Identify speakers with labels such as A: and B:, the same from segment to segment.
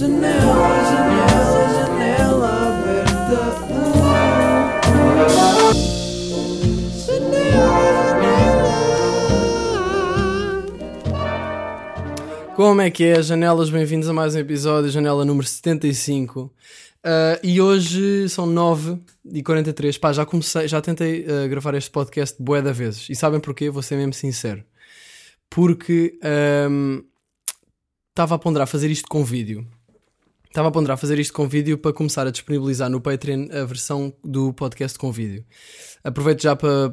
A: Janela, janela, janela aberta. Janela. Como é que é, janelas? Bem-vindos a mais um episódio, janela número 75. Uh, e hoje são 9 e 43. Pá, já comecei, já tentei uh, gravar este podcast bué da vezes. E sabem porquê? Vou ser mesmo sincero. Porque estava um, a ponderar fazer isto com vídeo. Estava a ponderar fazer isto com vídeo para começar a disponibilizar no Patreon a versão do podcast com vídeo. Aproveito já para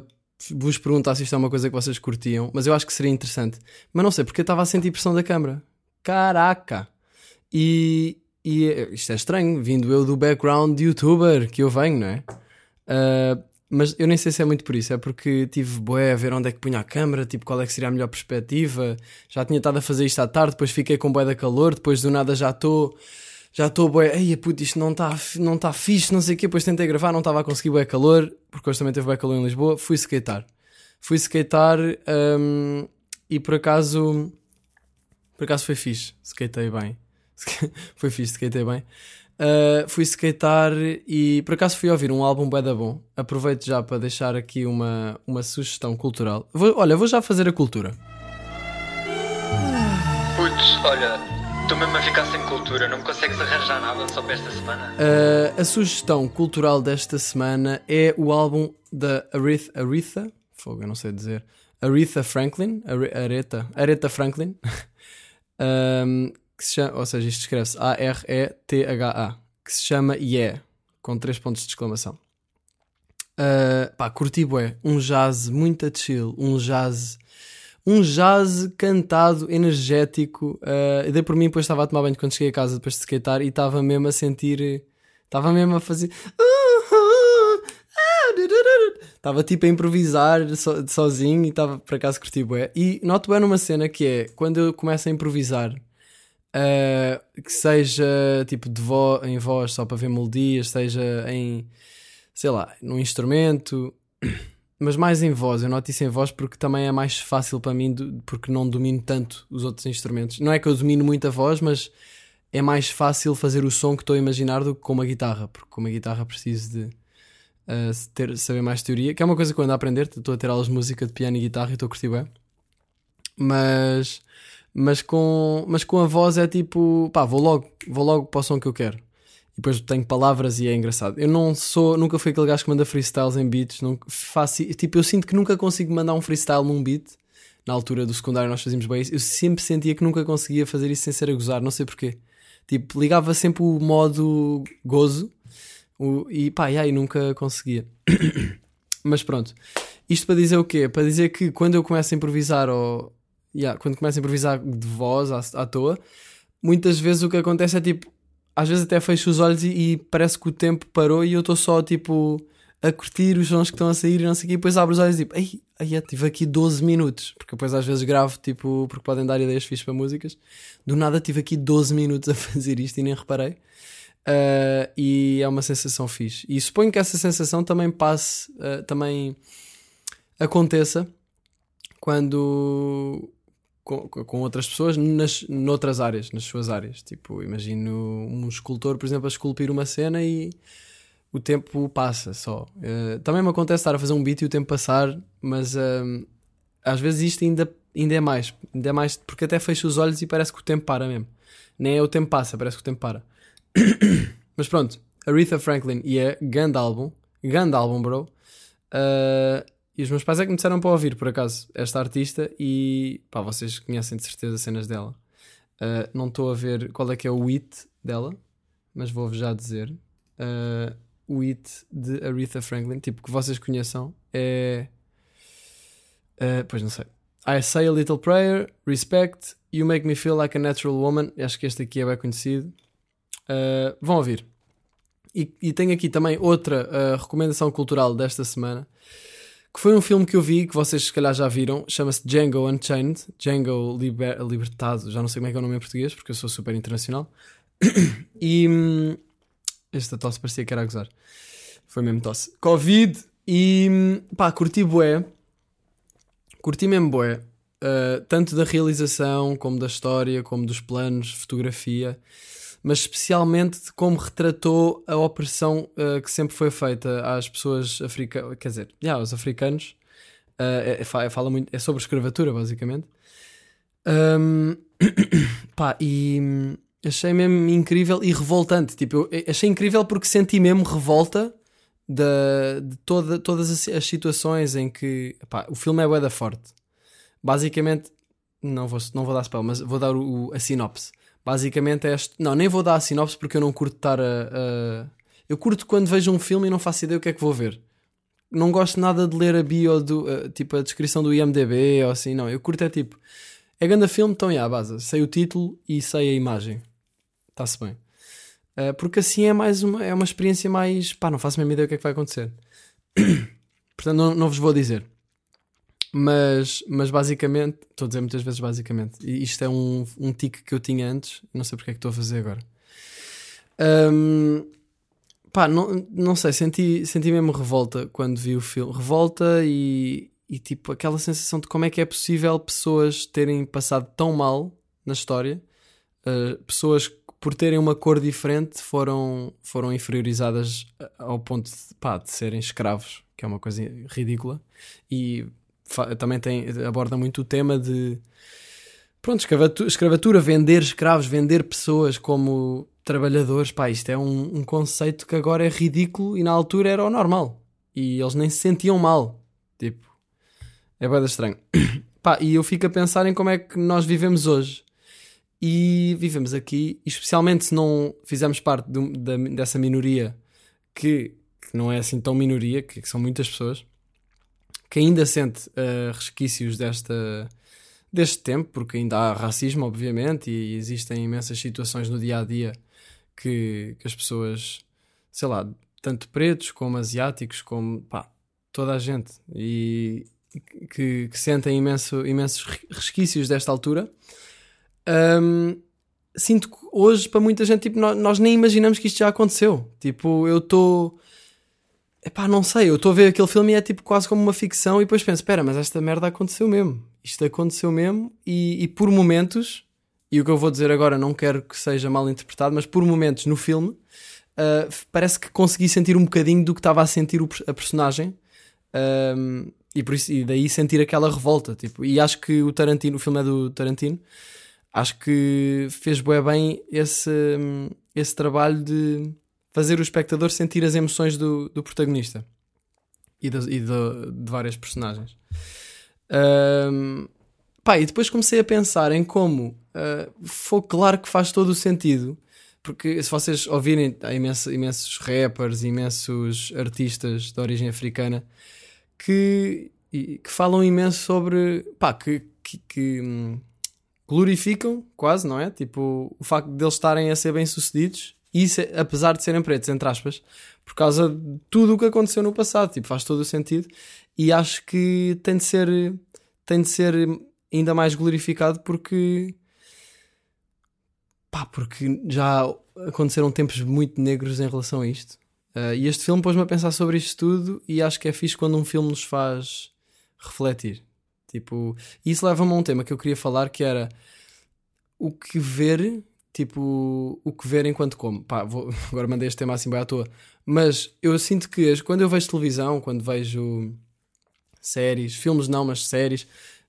A: vos perguntar se isto é uma coisa que vocês curtiam, mas eu acho que seria interessante. Mas não sei, porque eu estava a sentir pressão da câmara. Caraca! E, e isto é estranho, vindo eu do background de youtuber que eu venho, não é? Uh, mas eu nem sei se é muito por isso, é porque tive boé a ver onde é que punha a câmera, tipo qual é que seria a melhor perspectiva. Já tinha estado a fazer isto à tarde, depois fiquei com boé da calor, depois do nada já estou já estou bué, ei puto, isto não está não tá fixe, não sei o quê, depois tentei gravar, não estava a conseguir bué calor, porque hoje também teve bué calor em Lisboa, fui skatear. Fui skatear um, e por acaso, por acaso foi fixe, skatei bem. foi fixe, skatei bem. Uh, fui skatear e por acaso fui ouvir um álbum bué da bom. Aproveito já para deixar aqui uma, uma sugestão cultural. Vou, olha, vou já fazer a cultura.
B: Putz, olha, Estou mesmo a ficar sem cultura, não consegues arranjar nada só para esta semana?
A: Uh, a sugestão cultural desta semana é o álbum da Aretha, Aretha fogo, eu não sei dizer, Aretha Franklin, Aretha, Aretha Franklin, um, que se chama, ou seja, isto escreve-se A-R-E-T-H-A, que se chama Yeah, com três pontos de exclamação. Uh, pá, curti bué, um jazz muito chill, um jazz um jazz cantado, energético. Uh, dei por mim, depois estava a tomar banho quando cheguei a casa depois de skatear e estava mesmo a sentir. Estava mesmo a fazer. Estava tipo a improvisar so, sozinho e estava por acaso curti bué. E noto bem numa cena que é quando eu começo a improvisar, uh, que seja tipo de vo em voz só para ver melodias, seja em sei lá, num instrumento mas mais em voz. Eu noto isso em voz porque também é mais fácil para mim, porque não domino tanto os outros instrumentos. Não é que eu domino muito a voz, mas é mais fácil fazer o som que estou a imaginar do que com uma guitarra, porque com uma guitarra preciso de uh, ter, saber mais teoria, que é uma coisa que eu ando a aprender. Estou a ter aulas de música de piano e guitarra e estou a curtir bem. Mas, mas, com, mas com a voz é tipo, pá, vou logo, vou logo para o som que eu quero depois tenho palavras e é engraçado. Eu não sou, nunca fui aquele gajo que manda freestyles em beats, não faço, tipo, eu sinto que nunca consigo mandar um freestyle num beat. Na altura do secundário nós fazíamos bem isso. Eu sempre sentia que nunca conseguia fazer isso sem ser a gozar, não sei porquê. Tipo, ligava sempre o modo gozo o, e pá, e aí nunca conseguia. Mas pronto. Isto para dizer o quê? Para dizer que quando eu começo a improvisar ou yeah, quando começo a improvisar de voz à, à toa, muitas vezes o que acontece é tipo às vezes até fecho os olhos e, e parece que o tempo parou e eu estou só tipo a curtir os sons que estão a sair e não sei o quê, e depois abro os olhos e tipo, ei, ai, tive aqui 12 minutos, porque depois às vezes gravo, tipo, porque podem dar ideias fixas para músicas. Do nada tive aqui 12 minutos a fazer isto e nem reparei. Uh, e é uma sensação fixe. E suponho que essa sensação também passe, uh, também aconteça quando com, outras pessoas nas, noutras áreas, nas suas áreas. Tipo, imagino um escultor, por exemplo, a esculpir uma cena e o tempo passa só. Uh, também me acontece estar a fazer um beat e o tempo passar, mas uh, às vezes isto ainda, ainda é mais. Ainda é mais porque até fecho os olhos e parece que o tempo para mesmo. Nem é o tempo passa, parece que o tempo para. mas pronto, Aretha Franklin e é grande álbum. Grande álbum, bro. Uh, e os meus pais é que me disseram para ouvir, por acaso, esta artista e pá, vocês conhecem de certeza cenas dela. Uh, não estou a ver qual é que é o it dela, mas vou-vos já dizer. Uh, o it de Aretha Franklin, tipo que vocês conheçam, é. Uh, pois não sei. I Say a Little Prayer, Respect, You Make Me Feel Like a Natural Woman. Acho que este aqui é bem conhecido. vão ouvir. E, e tenho aqui também outra recomendação cultural desta semana que foi um filme que eu vi, que vocês se calhar já viram, chama-se Django Unchained, Django Liber Libertado, já não sei como é que é o nome em português, porque eu sou super internacional. e hum, esta tosse parecia que era a gozar. Foi mesmo tosse. Covid e hum, pá, curti bué. Curti mesmo bué. Uh, tanto da realização, como da história, como dos planos, fotografia. Mas especialmente de como retratou a opressão uh, que sempre foi feita às pessoas africanas, quer dizer, yeah, aos africanos. Uh, é, fala muito, é sobre escravatura, basicamente. Um, pá, e achei mesmo incrível e revoltante. Tipo, eu achei incrível porque senti mesmo revolta de, de toda, todas as, as, situações em que pá, o filme é da forte. Basicamente, não vou, não vou dar spell, mas vou dar o, a sinopse. Basicamente é este. Não, nem vou dar a sinopse porque eu não curto estar a, a. Eu curto quando vejo um filme e não faço ideia o que é que vou ver. Não gosto nada de ler a bio, do, uh, tipo a descrição do IMDB ou assim, não. Eu curto é tipo. É grande filme, então, yeah, base. Sei o título e sei a imagem. Está-se bem. Uh, porque assim é mais uma, é uma experiência mais. pá, não faço a mesma ideia o que é que vai acontecer. Portanto, não, não vos vou dizer. Mas, mas basicamente, estou a dizer muitas vezes basicamente, e isto é um, um tique que eu tinha antes, não sei porque é que estou a fazer agora. Um, pá, não, não sei, senti, senti mesmo revolta quando vi o filme. Revolta e, e tipo aquela sensação de como é que é possível pessoas terem passado tão mal na história, uh, pessoas por terem uma cor diferente foram, foram inferiorizadas ao ponto de, pá, de serem escravos, que é uma coisa ridícula. E também tem, aborda muito o tema de pronto, escravatura, escravatura, vender escravos, vender pessoas como trabalhadores, pá, isto é um, um, conceito que agora é ridículo e na altura era o normal. E eles nem se sentiam mal. Tipo, é bem estranho. pá, e eu fico a pensar em como é que nós vivemos hoje. E vivemos aqui, especialmente se não fizermos parte de, de, dessa minoria que, que, não é assim tão minoria, que, que são muitas pessoas que ainda sente uh, resquícios desta, deste tempo, porque ainda há racismo, obviamente, e existem imensas situações no dia a dia que, que as pessoas, sei lá, tanto pretos como asiáticos, como pá, toda a gente, e que, que sentem imenso, imensos resquícios desta altura. Um, sinto que hoje, para muita gente, tipo, nós, nós, nem imaginamos que isto já aconteceu. Tipo, eu estou Epá, não sei, eu estou a ver aquele filme e é tipo quase como uma ficção e depois penso, espera, mas esta merda aconteceu mesmo. Isto aconteceu mesmo e, e, por momentos, e o que eu vou dizer agora não quero que seja mal interpretado, mas por momentos no filme uh, parece que consegui sentir um bocadinho do que estava a sentir o, a personagem uh, e, por isso, e daí sentir aquela revolta. Tipo, e acho que o Tarantino, o filme é do Tarantino, acho que fez bem esse, esse trabalho de fazer o espectador sentir as emoções do, do protagonista e, de, e de, várias personagens. Um, pá, e depois comecei a pensar em como uh, foi claro que faz todo o sentido. Porque se vocês ouvirem, há imensos, imensos rappers, imensos artistas de origem africana que, que falam imenso sobre. pá, que, que, que hum, glorificam quase, não é? Tipo, o facto de eles estarem a ser bem-sucedidos isso, apesar de serem pretos, entre aspas, por causa de tudo o que aconteceu no passado, tipo, faz todo o sentido. E acho que tem de ser, tem de ser ainda mais glorificado porque, pá, porque já aconteceram tempos muito negros em relação a isto. Uh, e este filme pôs-me a pensar sobre isto tudo e acho que é fixe quando um filme nos faz refletir. Tipo, isso leva-me a um tema que eu queria falar que era o que ver tipo, o que ver enquanto como. Pá, vou, agora mandei este tema assim bem à toa. Mas eu sinto que quando eu vejo televisão, quando vejo séries, filmes não, mas séries,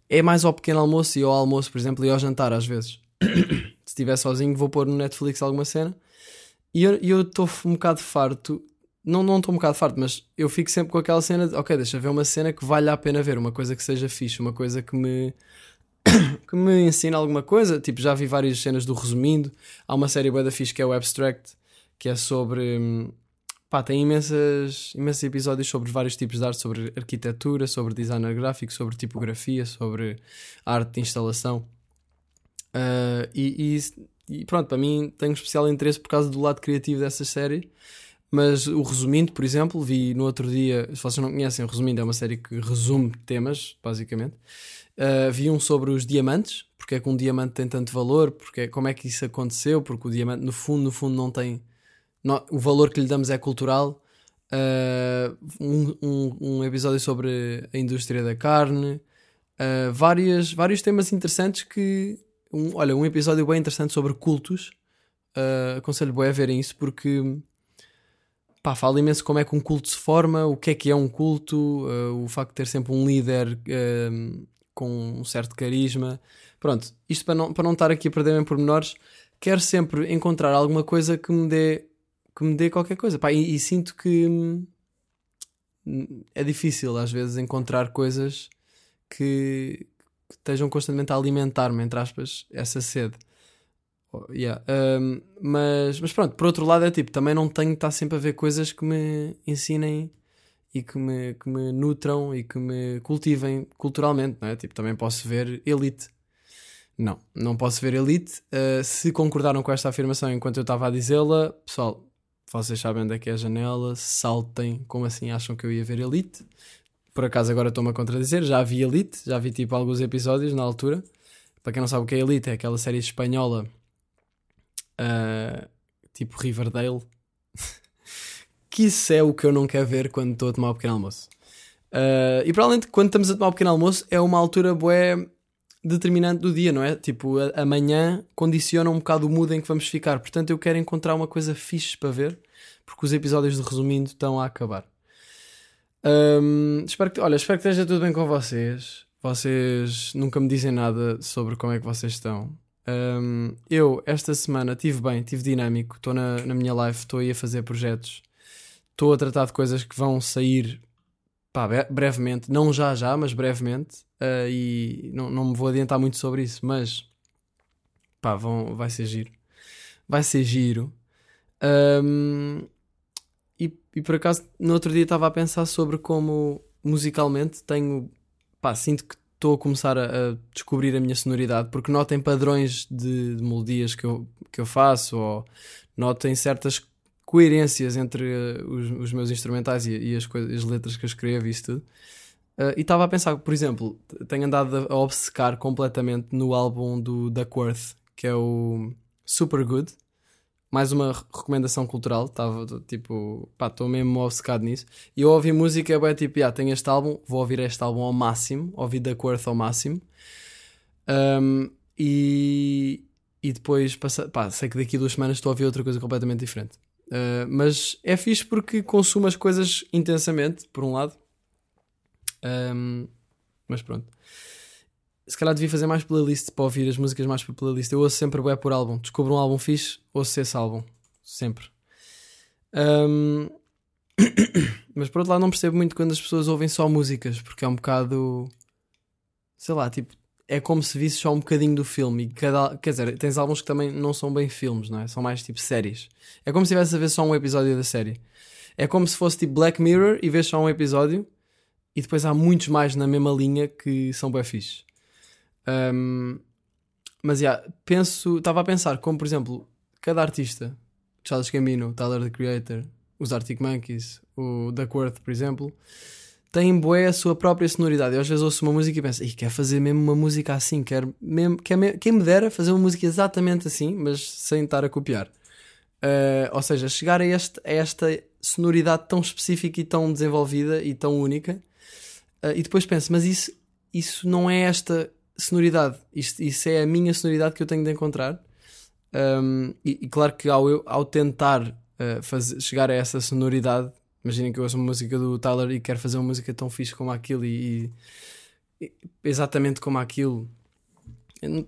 A: é mais ao pequeno almoço e ao almoço, por exemplo, e ao jantar às vezes. Se estiver sozinho, vou pôr no Netflix alguma cena. E eu estou um bocado farto. Não estou não um bocado farto, mas eu fico sempre com aquela cena de, ok, deixa ver uma cena que vale a pena ver, uma coisa que seja fixe, uma coisa que me que me ensina alguma coisa. Tipo, já vi várias cenas do resumindo. Há uma série bué da fixe que é o Abstract, que é sobre. Hum, pá, tem imensas, imensos episódios sobre vários tipos de arte, sobre arquitetura, sobre designer gráfico, sobre tipografia, sobre arte de instalação. Uh, e, e, e, pronto, para mim tenho especial interesse por causa do lado criativo dessa série. Mas o Resumindo, por exemplo, vi no outro dia. Se vocês não conhecem, o Resumindo é uma série que resume temas, basicamente. Uh, vi um sobre os diamantes, porque é que um diamante tem tanto valor, porque é, como é que isso aconteceu, porque o diamante no fundo, no fundo não tem não, o valor que lhe damos é cultural. Uh, um, um, um, episódio sobre a indústria da carne, uh, várias, vários temas interessantes que um, olha, um episódio bem interessante sobre cultos, Uh, aconselho bem a verem isso porque pá, fala imenso como é que um culto se forma, o que é que é um culto, uh, o facto de ter sempre um líder uh, com um certo carisma. Pronto, isto para não, para não estar aqui a perder em pormenores, quero sempre encontrar alguma coisa que me dê, que me dê qualquer coisa. Pá, e, e sinto que hum, é difícil às vezes encontrar coisas que, que estejam constantemente a alimentar-me, entre aspas, essa sede. Oh, yeah. Um, mas, mas pronto, por outro lado é tipo, também não tenho que estar sempre a ver coisas que me ensinem e que me, que me nutram e que me cultivem culturalmente, não é? Tipo, também posso ver Elite. Não, não posso ver Elite. Uh, se concordaram com esta afirmação enquanto eu estava a dizê-la, pessoal, vocês sabem onde é que é a janela, saltem, como assim acham que eu ia ver Elite? Por acaso agora estou-me a contradizer, já vi Elite, já vi tipo alguns episódios na altura. Para quem não sabe o que é Elite, é aquela série espanhola uh, tipo Riverdale. Que isso é o que eu não quero ver quando estou a tomar o pequeno almoço. Uh, e provavelmente quando estamos a tomar o pequeno almoço é uma altura bué determinante do dia, não é? Tipo, amanhã condiciona um bocado o mood em que vamos ficar. Portanto, eu quero encontrar uma coisa fixe para ver, porque os episódios de resumindo estão a acabar. Um, espero que, olha, espero que esteja tudo bem com vocês. Vocês nunca me dizem nada sobre como é que vocês estão. Um, eu, esta semana, tive bem, tive dinâmico, estou na, na minha live, estou aí a fazer projetos, estou a tratar de coisas que vão sair pá, brevemente, não já já, mas brevemente, uh, e não, não me vou adiantar muito sobre isso, mas pá, vão, vai ser giro. Vai ser giro. Um, e, e por acaso, no outro dia estava a pensar sobre como musicalmente tenho, pá, sinto que estou a começar a, a, descobrir a minha sonoridade, porque notem padrões de, de, melodias que eu, que eu faço, ou notem certas coerências entre uh, os, os, meus instrumentais e, e as, as letras que eu escrevo e isso tudo. Uh, e estava a pensar, por exemplo, tenho andado a obcecar completamente no álbum do Duckworth, que é o Super Good mais uma recomendação cultural, estava tipo, pá, estou mesmo obcecado nisso. E eu ouvi música, é tipo, ah, tenho este álbum, vou ouvir este álbum ao máximo, ouvi Quarth ao máximo. Um, e, e depois, passa, pá, sei que daqui a duas semanas estou a ouvir outra coisa completamente diferente. Uh, mas é fixe porque consumo as coisas intensamente, por um lado. Um, mas pronto se calhar devia fazer mais playlist para ouvir as músicas mais por playlist. Eu ouço sempre bué por álbum. Descubro um álbum fixe, ouço esse álbum. Sempre. Um... Mas por outro lado, não percebo muito quando as pessoas ouvem só músicas, porque é um bocado. Sei lá, tipo, é como se visse só um bocadinho do filme. E cada... Quer dizer, tens álbuns que também não são bem filmes, não é? São mais tipo séries. É como se estivesse a ver só um episódio da série. É como se fosse tipo Black Mirror e vês só um episódio e depois há muitos mais na mesma linha que são bem fixes. Um, mas, yeah, penso, estava a pensar como, por exemplo, cada artista, Charles Gambino, Tyler, the Creator, os Arctic Monkeys, o Duckworth, por exemplo, tem boé a sua própria sonoridade. Eu às vezes ouço uma música e penso, quer fazer mesmo uma música assim, quer mesmo, quer quem me dera fazer uma música exatamente assim, mas sem estar a copiar. Uh, ou seja, chegar a, este, a esta sonoridade tão específica e tão desenvolvida e tão única. Uh, e depois penso, mas isso, isso não é esta sonoridade. Isto, isso é a minha sonoridade que eu tenho de encontrar. Um, e, e, claro que ao, eu, ao tentar uh, fazer, chegar a essa sonoridade, imaginem que eu ouço uma música do Tyler e quero fazer uma música tão fixe como aquilo e, e exatamente como aquilo.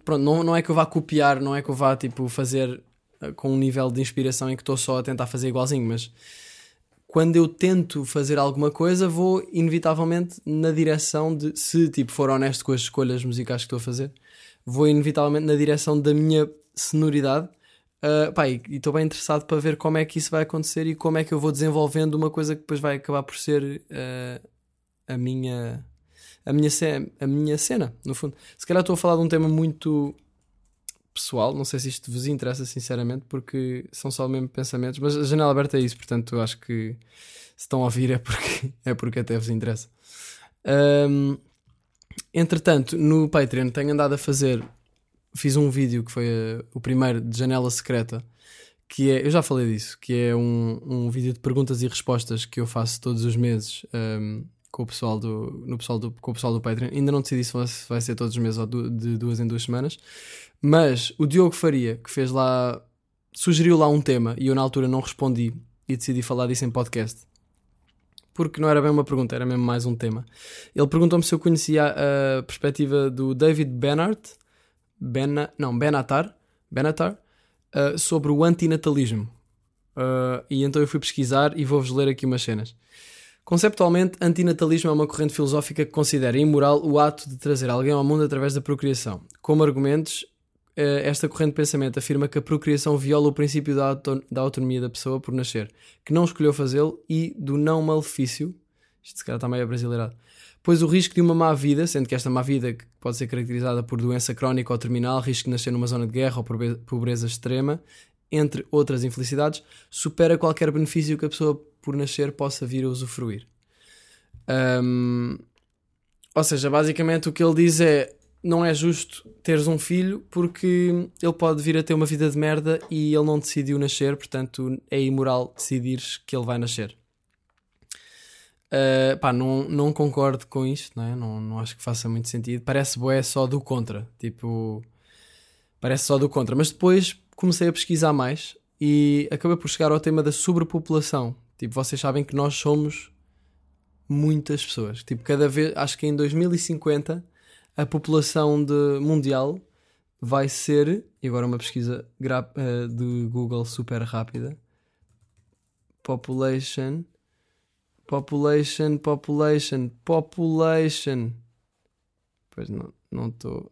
A: Pronto, não, não é que eu vá copiar, não é que eu vá tipo, fazer uh, com um nível de inspiração em que estou só a tentar fazer igualzinho, mas quando eu tento fazer alguma coisa, vou inevitavelmente na direção de, se tipo for honesto com as escolhas musicais que estou a fazer, vou inevitavelmente na direção da minha sonoridade. Uh, pá, e estou bem interessado para ver como é que isso vai acontecer e como é que eu vou desenvolvendo uma coisa que depois vai acabar por ser uh, a minha a minha, cena, a minha cena, no fundo. Se calhar estou a falar de um tema muito pessoal, não sei se isto vos interessa sinceramente, porque são só mesmo pensamentos, mas a janela aberta é isso, portanto acho que se estão a ouvir é porque, é porque até vos interessa. Um, entretanto, no Patreon tenho andado a fazer, fiz um vídeo que foi uh, o primeiro de janela secreta, que é, eu já falei disso, que é um, um vídeo de perguntas e respostas que eu faço todos os meses um, com o pessoal do, no pessoal do, com o pessoal do Patreon. Ainda não decidi se vai ser todos os meses ou de duas em duas semanas. Mas o Diogo Faria, que fez lá sugeriu lá um tema e eu na altura não respondi e decidi falar disso em podcast. Porque não era bem uma pergunta, era mesmo mais um tema. Ele perguntou-me se eu conhecia a, a perspectiva do David Bennart, Bena, não, Benatar, Benatar uh, sobre o antinatalismo. Uh, e então eu fui pesquisar e vou-vos ler aqui umas cenas. Conceptualmente, antinatalismo é uma corrente filosófica que considera imoral o ato de trazer alguém ao mundo através da procriação. Como argumentos, eh, esta corrente de pensamento afirma que a procriação viola o princípio da, da autonomia da pessoa por nascer, que não escolheu fazê-lo, e do não malefício, isto se calhar está meio brasileirado, pois o risco de uma má vida, sendo que esta má vida pode ser caracterizada por doença crónica ou terminal, risco de nascer numa zona de guerra ou pobreza extrema, entre outras infelicidades, supera qualquer benefício que a pessoa por nascer possa vir a usufruir. Um, ou seja, basicamente o que ele diz é não é justo teres um filho porque ele pode vir a ter uma vida de merda e ele não decidiu nascer, portanto é imoral decidires que ele vai nascer. Uh, pá, não, não concordo com isto, não, é? não, não acho que faça muito sentido. Parece boé só do contra, tipo, parece só do contra. Mas depois comecei a pesquisar mais e acabei por chegar ao tema da sobrepopulação. Tipo, vocês sabem que nós somos muitas pessoas. Tipo, cada vez, acho que em 2050 a população de, mundial vai ser, e agora uma pesquisa uh, de Google super rápida, population, population, population, population. Pois não não estou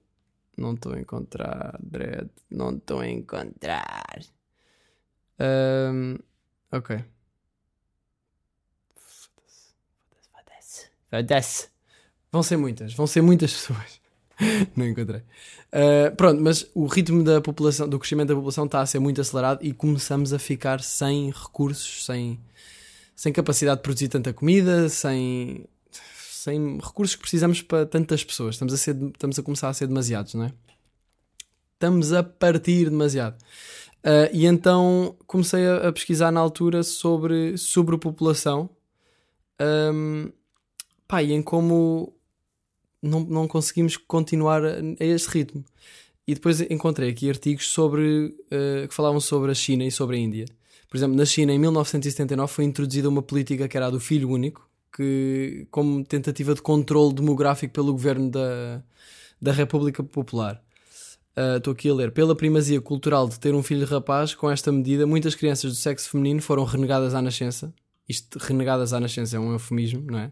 A: não estou a encontrar, Dread, não estou a encontrar. Um, ok. Foda-se, foda-se. Vão ser muitas, vão ser muitas pessoas. não encontrei. Uh, pronto, mas o ritmo da população, do crescimento da população está a ser muito acelerado e começamos a ficar sem recursos, sem, sem capacidade de produzir tanta comida, sem, sem recursos que precisamos para tantas pessoas. Estamos a, ser, estamos a começar a ser demasiados, não é? Estamos a partir demasiado. Uh, e então comecei a, a, pesquisar na altura sobre sobrepopulação um, pá, e em como não, não conseguimos continuar a, este ritmo. E depois encontrei aqui artigos sobre uh, que falavam sobre a China e sobre a Índia. Por exemplo, na China, em 1979, foi introduzida uma política que era a do filho único, que, como tentativa de controle demográfico pelo governo da, da República Popular. Ah, estou uh, aqui a ler. Pela primazia cultural de ter um filho rapaz, com esta medida, muitas crianças do sexo feminino foram renegadas à nascença. Isto, renegadas à nascença, é um eufemismo, não é?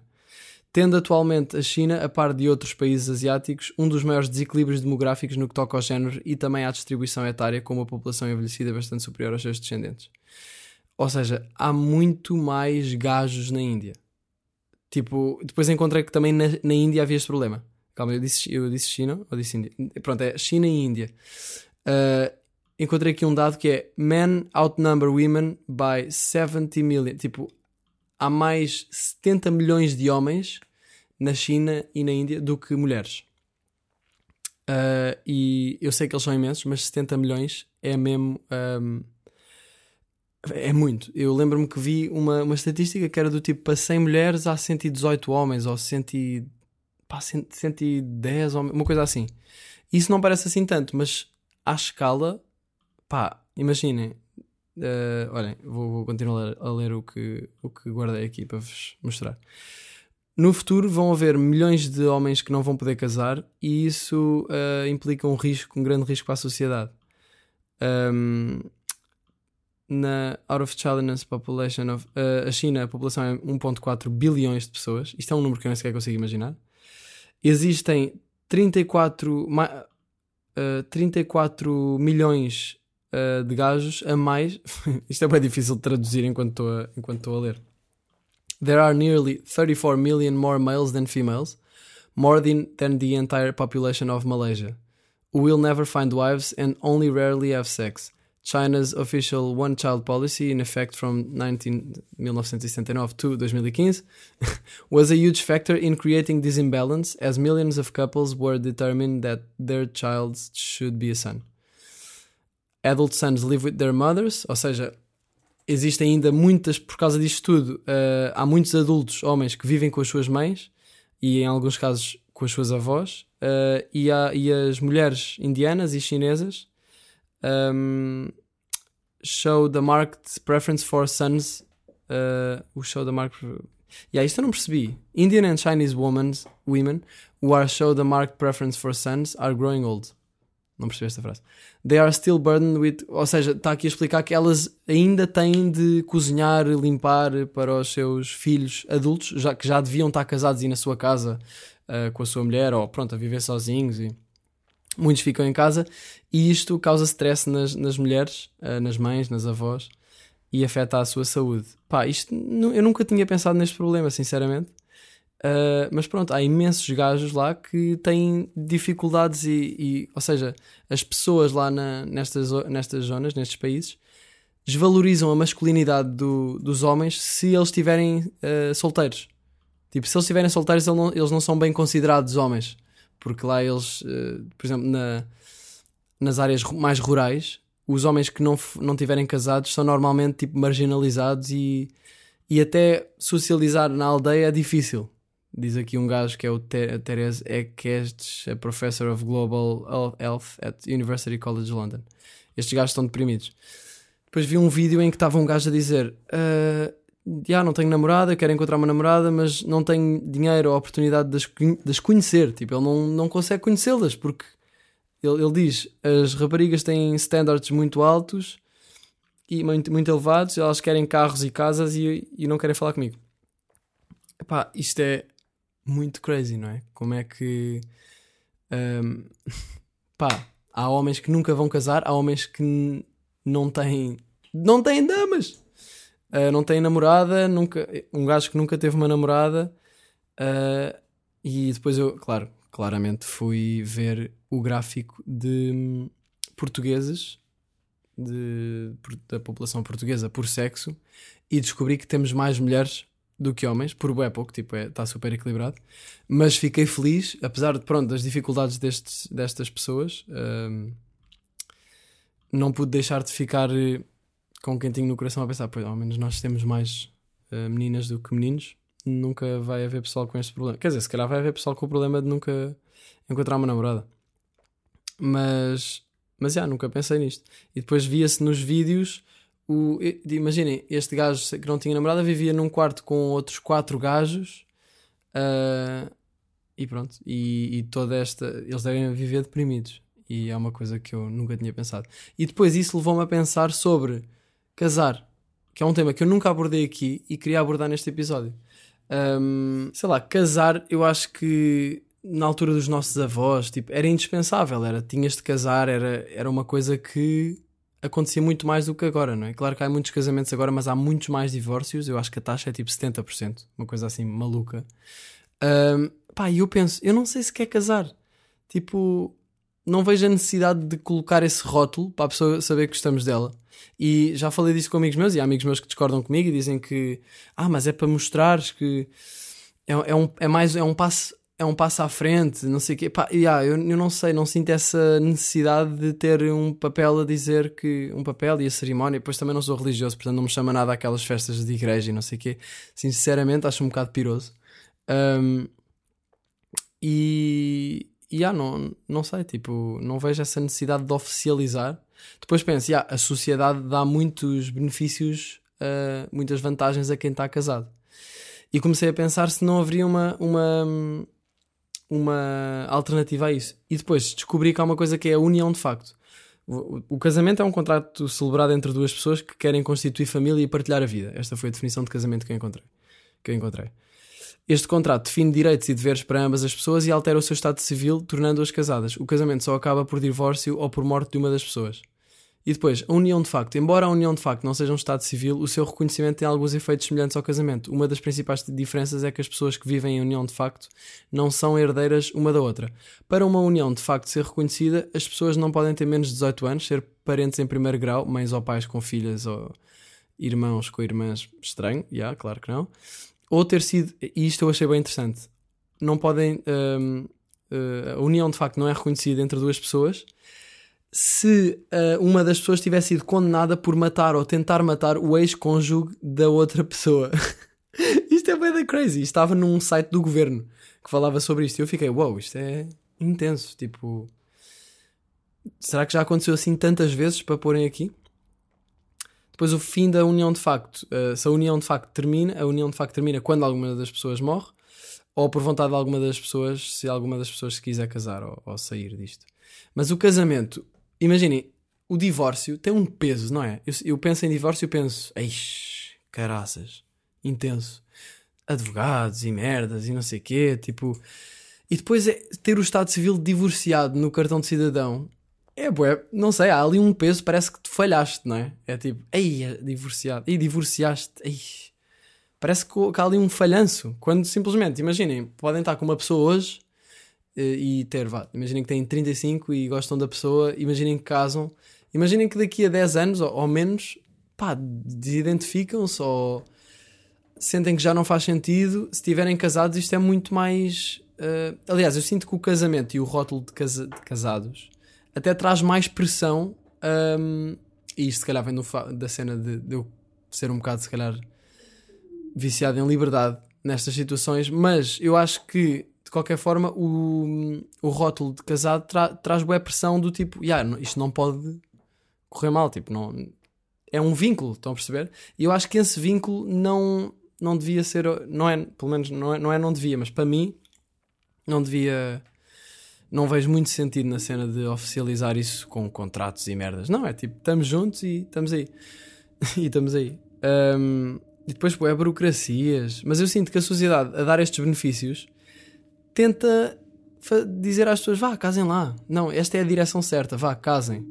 A: Tendo atualmente a China, a par de outros países asiáticos, um dos maiores desequilíbrios demográficos no que toca ao género e também à distribuição etária, com uma população envelhecida bastante superior aos seus descendentes. Ou seja, há muito mais gajos na Índia. Tipo, depois encontrei que também na, na Índia havia este problema. Calma, eu disse, eu disse China ou disse Índia? Pronto, é China e Índia. Uh, encontrei aqui um dado que é Men outnumber women by 70 million. Tipo, há mais 70 milhões de homens na China e na Índia do que mulheres. Uh, e eu sei que eles são imensos, mas 70 milhões é mesmo. Um, é muito. Eu lembro-me que vi uma, uma estatística que era do tipo: para 100 mulheres há 118 homens, ou 100, pá, 110 homens, uma coisa assim. Isso não parece assim tanto, mas à escala, pá, imaginem, Uh, olhem, vou, vou, continuar a ler o que, o que guardei aqui para vos mostrar. No futuro vão haver milhões de homens que não vão poder casar e isso uh, implica um risco, um grande risco para a sociedade. Um, na Out of Population of uh, a China, a população é 1.4 bilhões de pessoas. Isto é um número que eu nem sequer consigo imaginar. Existem 34, uh, 34 milhões uh, de gajos a mais. Isto é bem difícil de traduzir enquanto estou a, enquanto estou a ler. There are nearly 34 million more males than females, more than, than the entire population of Malaysia, who will never find wives and only rarely have sex. China's official one child policy, in effect from 19, 1979 to 2015, was a huge factor in creating this imbalance, as millions of couples were determined that their child should be a son. Adult sons live with their mothers, ou seja, existem ainda muitas, por causa disto tudo, uh, há muitos adultos, homens, que vivem com as suas mães e em alguns casos com as suas avós, uh, e, há, e as mulheres indianas e chinesas um, ehm, show the marked preference for sons. Uh, o show the marked. Yeah, isto eu não percebi. Indian and Chinese women, women who are show the marked preference for sons are growing old. Não percebi esta frase. They are still burdened with. Ou seja, está aqui a explicar que elas ainda têm de cozinhar, limpar para os seus filhos adultos, já que já deviam estar casados e na sua casa uh, com a sua mulher, ou pronto, a viver sozinhos. E muitos ficam em casa. E isto causa stress nas, nas mulheres, uh, nas mães, nas avós e afeta a sua saúde. Pá, isto eu nunca tinha pensado neste problema, sinceramente. Uh, mas pronto, há imensos gajos lá que têm dificuldades e, e ou seja, as pessoas lá na, nestas, nestas zonas, nestes países, desvalorizam a masculinidade do, dos homens se eles estiverem uh, solteiros. Tipo, se eles estiverem solteiros, eles não, eles não são bem considerados homens, porque lá eles, uh, por exemplo, na, nas áreas mais rurais, os homens que não, não tiverem casados são normalmente tipo marginalizados e, e até socializar na aldeia é difícil Diz aqui um gajo que é o Teres Ekestes, a Professor of Global Health at University College London. Estes gajos estão deprimidos. Depois vi um vídeo em que estava um gajo a dizer: uh, yeah, não tenho namorada, quero encontrar uma namorada, mas não tenho dinheiro ou oportunidade de as conhecer. Tipo, ele não, não consegue conhecê-las porque ele, ele diz: as raparigas têm standards muito altos e muito, muito elevados, elas querem carros e casas e, e não querem falar comigo. Epá, isto é muito crazy, não é? Como é que. Um, pá, há homens que nunca vão casar, há homens que não têm. Não têm damas! Uh, não têm namorada, nunca, um gajo que nunca teve uma namorada. Uh, e depois eu, claro, claramente fui ver o gráfico de hum, portugueses de, da população portuguesa por sexo e descobri que temos mais mulheres do que homens, por bem pouco, tipo, está é, super equilibrado. Mas fiquei feliz, apesar de, pronto, das dificuldades destes, destas pessoas, um, não pude deixar de ficar eh, com um quentinho no coração a pensar, pois, ao menos nós temos mais uh, meninas do que meninos, nunca vai haver pessoal com este problema. Quer dizer, se calhar vai haver pessoal com o problema de nunca encontrar uma namorada. Mas, mas já, nunca pensei nisto. E depois via-se nos vídeos o, imaginem, este gajo que não tinha namorada vivia num quarto com outros quatro gajos uh, e pronto. E, e, toda esta. Eles devem viver deprimidos. E é uma coisa que eu nunca tinha pensado. E depois isso levou-me a pensar sobre casar, que é um tema que eu nunca abordei aqui e queria abordar neste episódio. Um, sei lá, casar, eu acho que na altura dos nossos avós, tipo, era indispensável, era, tinhas de casar, era, era uma coisa que acontecia muito mais do que agora, não é? Claro que há muitos casamentos agora, mas há muitos mais divórcios. Eu acho que a taxa é tipo 70%, uma coisa assim maluca. Um, pá, e eu penso, eu não sei se quer casar. Tipo, não vejo a necessidade de colocar esse rótulo para a pessoa saber que gostamos dela. E já falei disso com amigos meus e há amigos meus que discordam comigo e dizem que, ah, mas é para mostrares que é, é, um, é mais é um passo é um passo à frente, não sei o quê. Pá, yeah, eu, eu não sei, não sinto essa necessidade de ter um papel a dizer que. Um papel e a cerimónia. Depois também não sou religioso, portanto não me chama nada aquelas festas de igreja e não sei o quê. Sinceramente, acho um bocado piroso. Um, e. E yeah, não, não sei, tipo, não vejo essa necessidade de oficializar. Depois penso, yeah, a sociedade dá muitos benefícios, uh, muitas vantagens a quem está casado. E comecei a pensar se não haveria uma, uma, uma alternativa a isso. E depois descobri que há uma coisa que é a união de facto. O, casamento é um contrato celebrado entre duas pessoas que querem constituir família e partilhar a vida. Esta foi a definição de casamento que eu encontrei. Que eu encontrei. Este contrato define direitos e deveres para ambas as pessoas e altera o seu estado civil, tornando-as casadas. O casamento só acaba por divórcio ou por morte de uma das pessoas. E depois, a união de facto. Embora a união de facto não seja um Estado civil, o seu reconhecimento tem alguns efeitos semelhantes ao casamento. Uma das principais diferenças é que as pessoas que vivem em união de facto não são herdeiras uma da outra. Para uma união de facto ser reconhecida, as pessoas não podem ter menos de 18 anos, ser parentes em primeiro grau, mães ou pais com filhas ou irmãos com irmãs, estranho, já, yeah, claro que não. Ou ter sido, e isto eu achei bem interessante, não podem. Um, uh, a união de facto não é reconhecida entre duas pessoas se uh, uma das pessoas tivesse sido condenada por matar ou tentar matar o ex-cônjuge da outra pessoa. isto é bem crazy. Estava num site do governo que falava sobre isto e eu fiquei, wow, isto é intenso. Tipo, será que já aconteceu assim tantas vezes para porem aqui? depois o fim da união de facto. Uh, se a união de facto termina, a união de facto termina quando alguma das pessoas morre, ou por vontade de alguma das pessoas, se alguma das pessoas se quiser casar ou, ou sair disto. Mas o casamento, imaginem, o divórcio tem um peso, não é? Eu, eu penso em divórcio e penso, eixe, caraças, intenso. Advogados e merdas e não sei o quê, tipo. E depois é ter o Estado Civil divorciado no cartão de cidadão. É, bué, não sei, há ali um peso, parece que tu falhaste, não é? É tipo, ei, é divorciado, ei, divorciaste, ei. Parece que, há ali um falhanço. Quando simplesmente, imaginem, podem estar com uma pessoa hoje e ter, vá, imaginem que têm 35 e gostam da pessoa, imaginem que casam Imaginem que daqui a 10 anos ou, ou menos, pá, desidentificam-se ou sentem que já não faz sentido. Se estiverem casados, isto é muito mais. Uh, aliás, eu sinto que o casamento e o rótulo de, casa, de casados até traz mais pressão. Um, e isto, se calhar, vem do, da cena de, de eu ser um bocado, se calhar, viciado em liberdade nestas situações. Mas eu acho que de qualquer forma, o, o rótulo de casado tra, traz boa pressão do tipo, yeah, isto não pode correr mal, tipo, não é um vínculo, estão a perceber? E eu acho que esse vínculo não não devia ser, não é, pelo menos não é, não é não devia, mas para mim não devia não vejo muito sentido na cena de oficializar isso com contratos e merdas. Não, é tipo, estamos juntos e estamos aí. e estamos aí. Um, e depois, pô, é burocracias. Mas eu sinto que a sociedade, a dar estes benefícios, tenta dizer às pessoas: vá, casem lá. Não, esta é a direção certa, vá, casem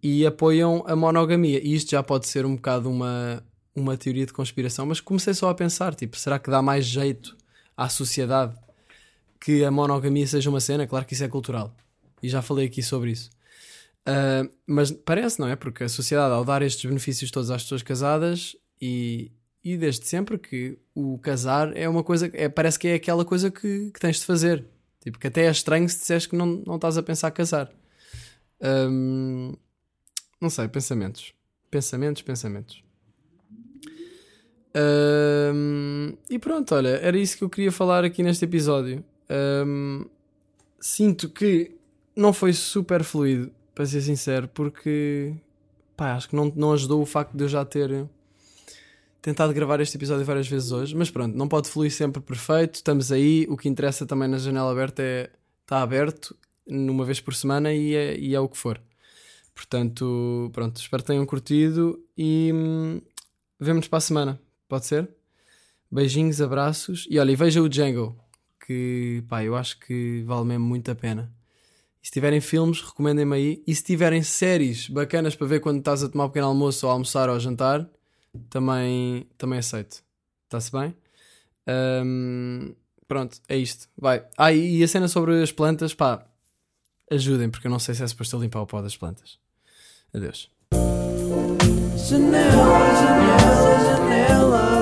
A: e apoiam a monogamia. E isto já pode ser um bocado uma, uma teoria de conspiração, mas comecei só a pensar: tipo, será que dá mais jeito à sociedade que a monogamia seja uma cena? Claro que isso é cultural. E já falei aqui sobre isso. Uh, mas parece, não é? Porque a sociedade, ao dar estes benefícios todos às pessoas casadas e, e desde sempre que o casar é uma coisa, é, parece que é aquela coisa que, que tens de fazer. Tipo, que até é estranho se disseres que não, não estás a pensar casar. Um, não sei, pensamentos. Pensamentos, pensamentos. Um, e pronto, olha, era isso que eu queria falar aqui neste episódio. Um, sinto que não foi super fluido, para ser sincero, porque pá, acho que não, não ajudou o facto de eu já ter tentado gravar este episódio várias vezes hoje, mas pronto, não pode fluir sempre perfeito. Estamos aí. O que interessa também na janela aberta é está aberto numa vez por semana e é, e é o que for. Portanto, pronto, espero que tenham curtido e hum, vemo-nos para a semana. Pode ser? Beijinhos, abraços e olha, e veja o Django, que pá, eu acho que vale mesmo muito a pena. E se tiverem filmes, recomendem-me aí. E se tiverem séries bacanas para ver quando estás a tomar um pequeno almoço ou almoçar ou jantar, também, também aceito. Está-se bem? Um, pronto, é isto. Vai. Ah, e a cena sobre as plantas, pá, ajudem, porque eu não sei se é suposto limpar o pó das plantas. Adeus. Janela, janela, janela.